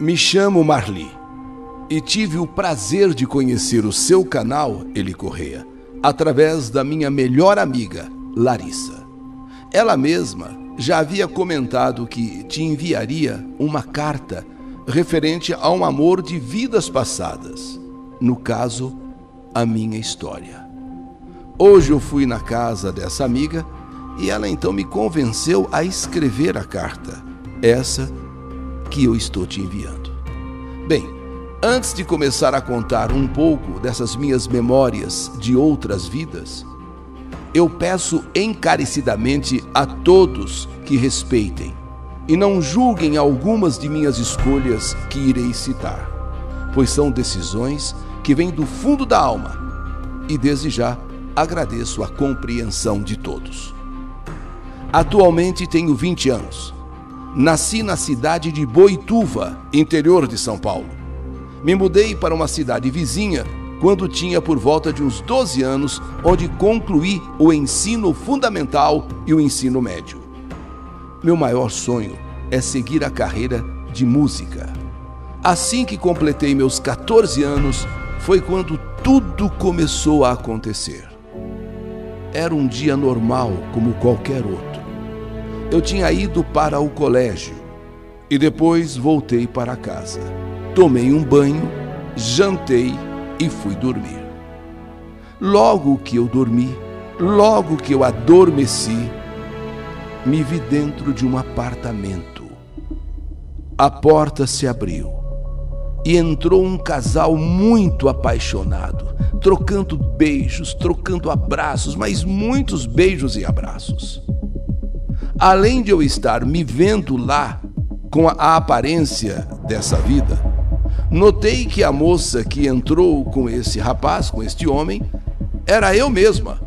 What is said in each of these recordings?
Me chamo Marli e tive o prazer de conhecer o seu canal, Eli Correia, através da minha melhor amiga, Larissa. Ela mesma já havia comentado que te enviaria uma carta referente a um amor de vidas passadas, no caso, a minha história. Hoje eu fui na casa dessa amiga e ela então me convenceu a escrever a carta, essa que eu estou te enviando. Bem, antes de começar a contar um pouco dessas minhas memórias de outras vidas, eu peço encarecidamente a todos que respeitem e não julguem algumas de minhas escolhas que irei citar, pois são decisões que vêm do fundo da alma e desde já agradeço a compreensão de todos. Atualmente tenho 20 anos. Nasci na cidade de Boituva, interior de São Paulo. Me mudei para uma cidade vizinha quando tinha por volta de uns 12 anos, onde concluí o ensino fundamental e o ensino médio. Meu maior sonho é seguir a carreira de música. Assim que completei meus 14 anos, foi quando tudo começou a acontecer. Era um dia normal como qualquer outro eu tinha ido para o colégio e depois voltei para casa. Tomei um banho, jantei e fui dormir. Logo que eu dormi, logo que eu adormeci, me vi dentro de um apartamento. A porta se abriu e entrou um casal muito apaixonado, trocando beijos, trocando abraços, mas muitos beijos e abraços além de eu estar me vendo lá com a aparência dessa vida, notei que a moça que entrou com esse rapaz, com este homem, era eu mesma,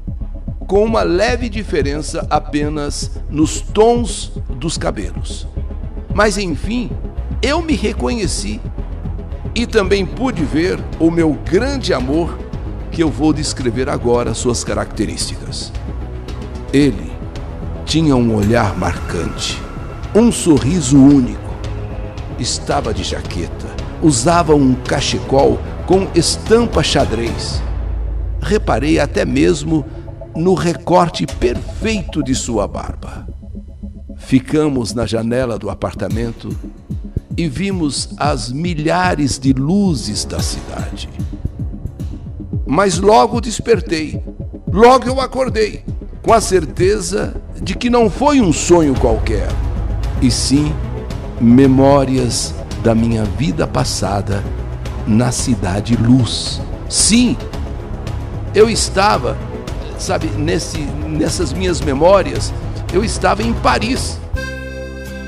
com uma leve diferença apenas nos tons dos cabelos. Mas enfim, eu me reconheci e também pude ver o meu grande amor que eu vou descrever agora suas características. Ele tinha um olhar marcante, um sorriso único. Estava de jaqueta, usava um cachecol com estampa xadrez. Reparei até mesmo no recorte perfeito de sua barba. Ficamos na janela do apartamento e vimos as milhares de luzes da cidade. Mas logo despertei, logo eu acordei, com a certeza de que não foi um sonho qualquer, e sim memórias da minha vida passada na cidade Luz. Sim, eu estava, sabe, nesse, nessas minhas memórias, eu estava em Paris.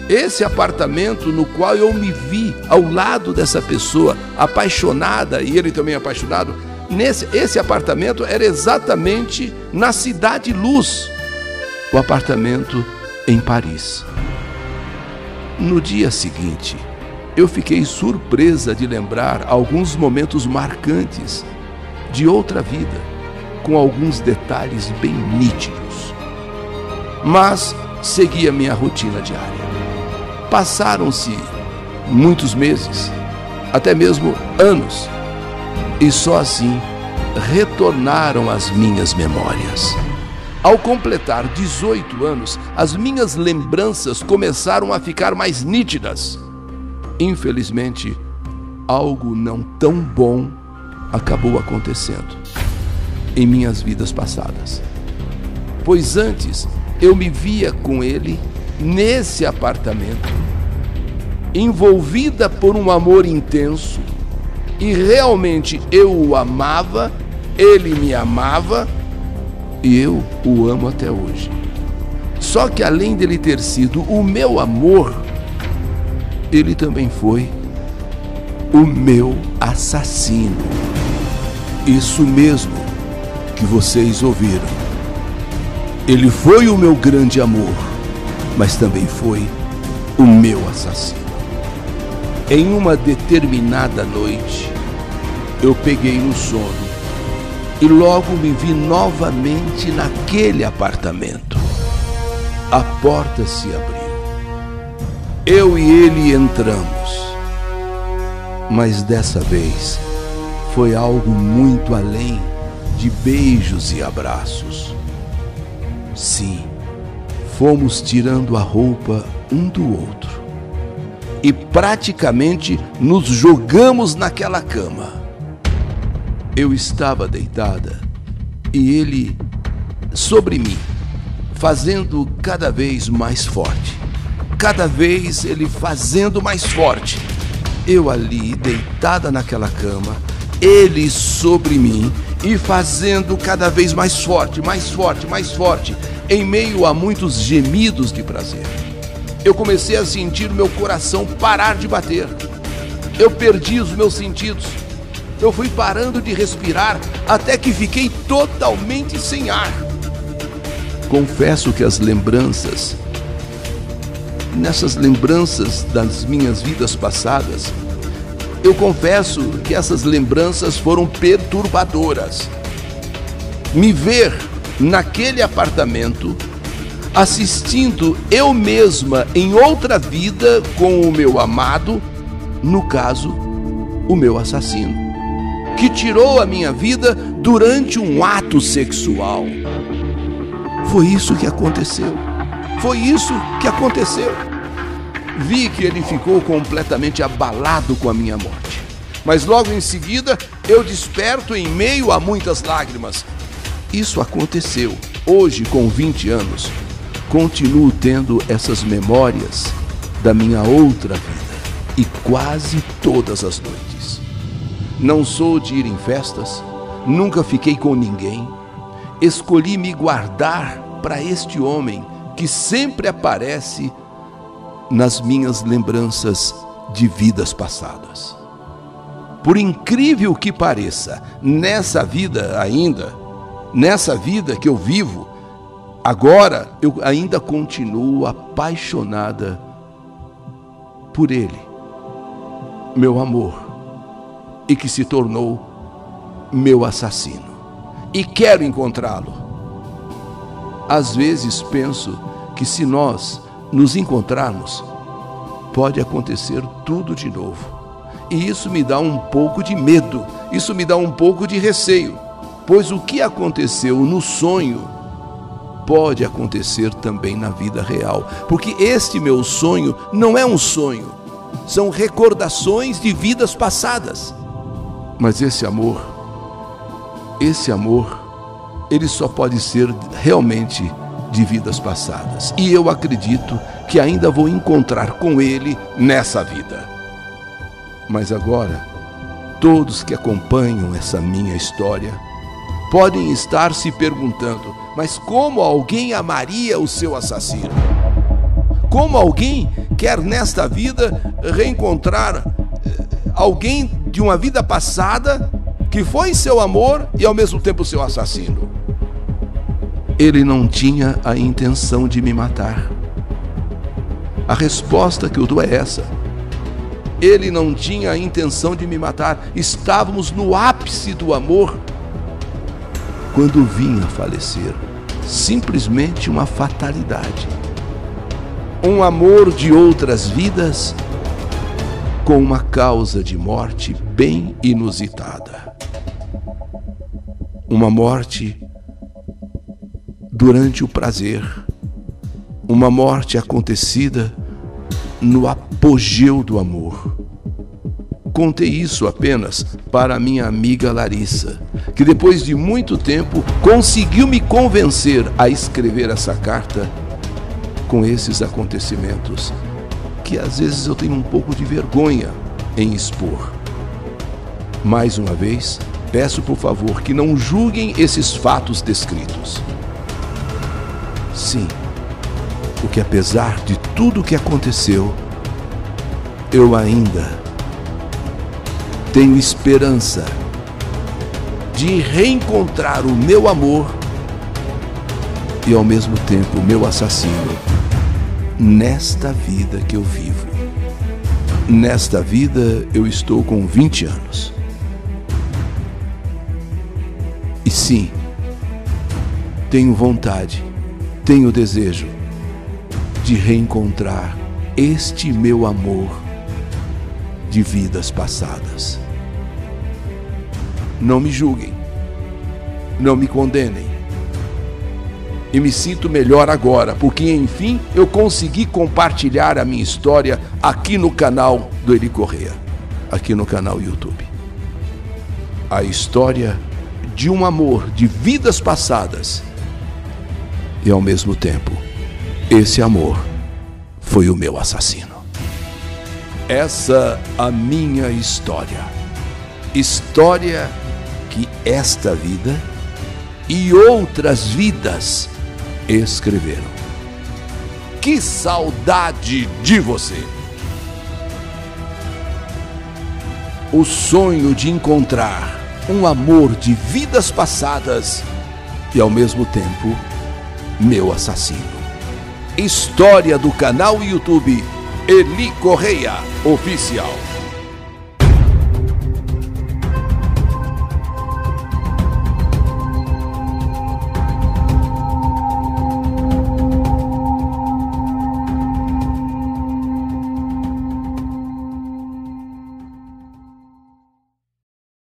Esse apartamento no qual eu me vi ao lado dessa pessoa apaixonada e ele também apaixonado, nesse esse apartamento era exatamente na cidade Luz o apartamento em Paris. No dia seguinte, eu fiquei surpresa de lembrar alguns momentos marcantes de outra vida, com alguns detalhes bem nítidos. Mas segui a minha rotina diária. Passaram-se muitos meses, até mesmo anos, e só assim retornaram as minhas memórias. Ao completar 18 anos, as minhas lembranças começaram a ficar mais nítidas. Infelizmente, algo não tão bom acabou acontecendo em minhas vidas passadas. Pois antes eu me via com ele nesse apartamento, envolvida por um amor intenso, e realmente eu o amava, ele me amava e eu o amo até hoje. Só que além dele ter sido o meu amor, ele também foi o meu assassino. Isso mesmo que vocês ouviram. Ele foi o meu grande amor, mas também foi o meu assassino. Em uma determinada noite, eu peguei no sono e logo me vi novamente naquele apartamento. A porta se abriu. Eu e ele entramos. Mas dessa vez foi algo muito além de beijos e abraços. Sim, fomos tirando a roupa um do outro e praticamente nos jogamos naquela cama. Eu estava deitada e ele sobre mim, fazendo cada vez mais forte. Cada vez ele fazendo mais forte. Eu ali, deitada naquela cama, ele sobre mim e fazendo cada vez mais forte, mais forte, mais forte, em meio a muitos gemidos de prazer. Eu comecei a sentir meu coração parar de bater. Eu perdi os meus sentidos. Eu fui parando de respirar até que fiquei totalmente sem ar. Confesso que as lembranças, nessas lembranças das minhas vidas passadas, eu confesso que essas lembranças foram perturbadoras. Me ver naquele apartamento, assistindo eu mesma em outra vida com o meu amado, no caso, o meu assassino, que tirou a minha vida durante um ato sexual. Foi isso que aconteceu. Foi isso que aconteceu vi que ele ficou completamente abalado com a minha morte. Mas logo em seguida eu desperto em meio a muitas lágrimas. Isso aconteceu. Hoje, com 20 anos, continuo tendo essas memórias da minha outra vida e quase todas as noites. Não sou de ir em festas, nunca fiquei com ninguém. Escolhi me guardar para este homem que sempre aparece nas minhas lembranças de vidas passadas. Por incrível que pareça, nessa vida ainda, nessa vida que eu vivo, agora eu ainda continuo apaixonada por Ele, meu amor, e que se tornou meu assassino. E quero encontrá-lo. Às vezes penso que se nós nos encontrarmos, pode acontecer tudo de novo. E isso me dá um pouco de medo, isso me dá um pouco de receio, pois o que aconteceu no sonho pode acontecer também na vida real, porque este meu sonho não é um sonho, são recordações de vidas passadas. Mas esse amor, esse amor, ele só pode ser realmente de vidas passadas. E eu acredito que ainda vou encontrar com Ele nessa vida. Mas agora, todos que acompanham essa minha história podem estar se perguntando: mas como alguém amaria o seu assassino? Como alguém quer nesta vida reencontrar eh, alguém de uma vida passada que foi seu amor e ao mesmo tempo seu assassino? Ele não tinha a intenção de me matar. A resposta que eu dou é essa. Ele não tinha a intenção de me matar. Estávamos no ápice do amor quando vinha falecer. Simplesmente uma fatalidade. Um amor de outras vidas com uma causa de morte bem inusitada. Uma morte durante o prazer, uma morte acontecida no apogeu do amor. Contei isso apenas para minha amiga Larissa, que depois de muito tempo conseguiu me convencer a escrever essa carta com esses acontecimentos, que às vezes eu tenho um pouco de vergonha em expor. Mais uma vez, peço por favor que não julguem esses fatos descritos. Sim, porque apesar de tudo o que aconteceu, eu ainda tenho esperança de reencontrar o meu amor e ao mesmo tempo o meu assassino nesta vida que eu vivo. Nesta vida eu estou com 20 anos. E sim, tenho vontade tenho desejo de reencontrar este meu amor de vidas passadas. Não me julguem, não me condenem. E me sinto melhor agora, porque enfim eu consegui compartilhar a minha história aqui no canal do Eli Correia, aqui no canal YouTube. A história de um amor de vidas passadas e ao mesmo tempo, esse amor foi o meu assassino. Essa a minha história. História que esta vida e outras vidas escreveram. Que saudade de você! O sonho de encontrar um amor de vidas passadas e ao mesmo tempo meu assassino. História do canal YouTube Eli Correia Oficial.